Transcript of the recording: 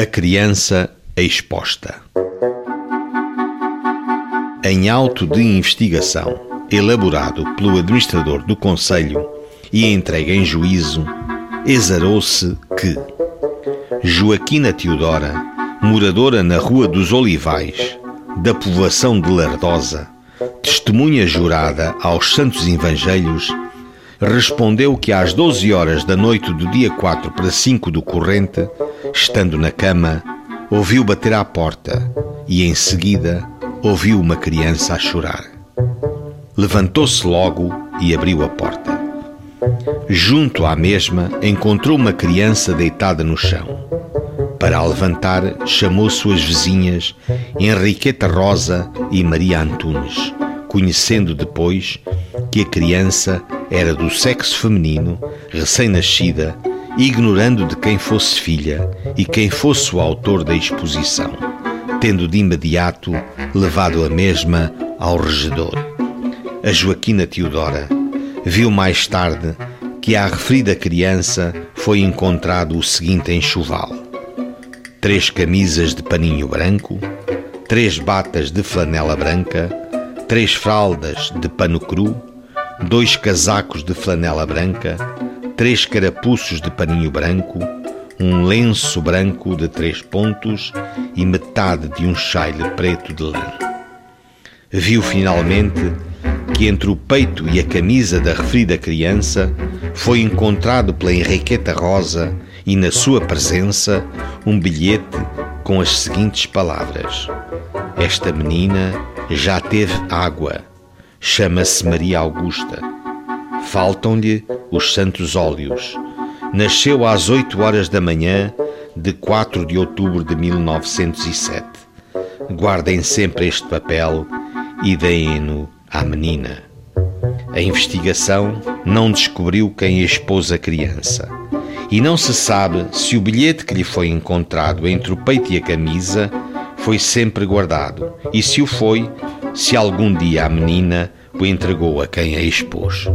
A criança exposta. Em auto de investigação, elaborado pelo administrador do Conselho e entregue em juízo, exarou-se que Joaquina Teodora, moradora na Rua dos Olivais, da povoação de Lardosa, testemunha jurada aos Santos Evangelhos, respondeu que às 12 horas da noite do dia 4 para 5 do corrente, estando na cama, ouviu bater à porta e em seguida ouviu uma criança a chorar. Levantou-se logo e abriu a porta. Junto à mesma encontrou uma criança deitada no chão. Para a levantar, chamou suas vizinhas Henriqueta Rosa e Maria Antunes, conhecendo depois que a criança era do sexo feminino, recém-nascida, ignorando de quem fosse filha e quem fosse o autor da exposição, tendo de imediato levado a mesma ao regedor. A Joaquina Teodora viu mais tarde que à referida criança foi encontrado o seguinte enxoval: três camisas de paninho branco, três batas de flanela branca, três fraldas de pano cru, dois casacos de flanela branca, três carapuços de paninho branco, um lenço branco de três pontos e metade de um chaile preto de lã. Viu finalmente que entre o peito e a camisa da referida criança foi encontrado pela Henriqueta Rosa e na sua presença um bilhete com as seguintes palavras: Esta menina já teve água Chama-se Maria Augusta. Faltam-lhe os santos óleos. Nasceu às 8 horas da manhã de 4 de outubro de 1907. Guardem sempre este papel e deem-no à menina. A investigação não descobriu quem expôs a criança. E não se sabe se o bilhete que lhe foi encontrado entre o peito e a camisa foi sempre guardado, e se o foi, se algum dia a menina o entregou a quem a expôs.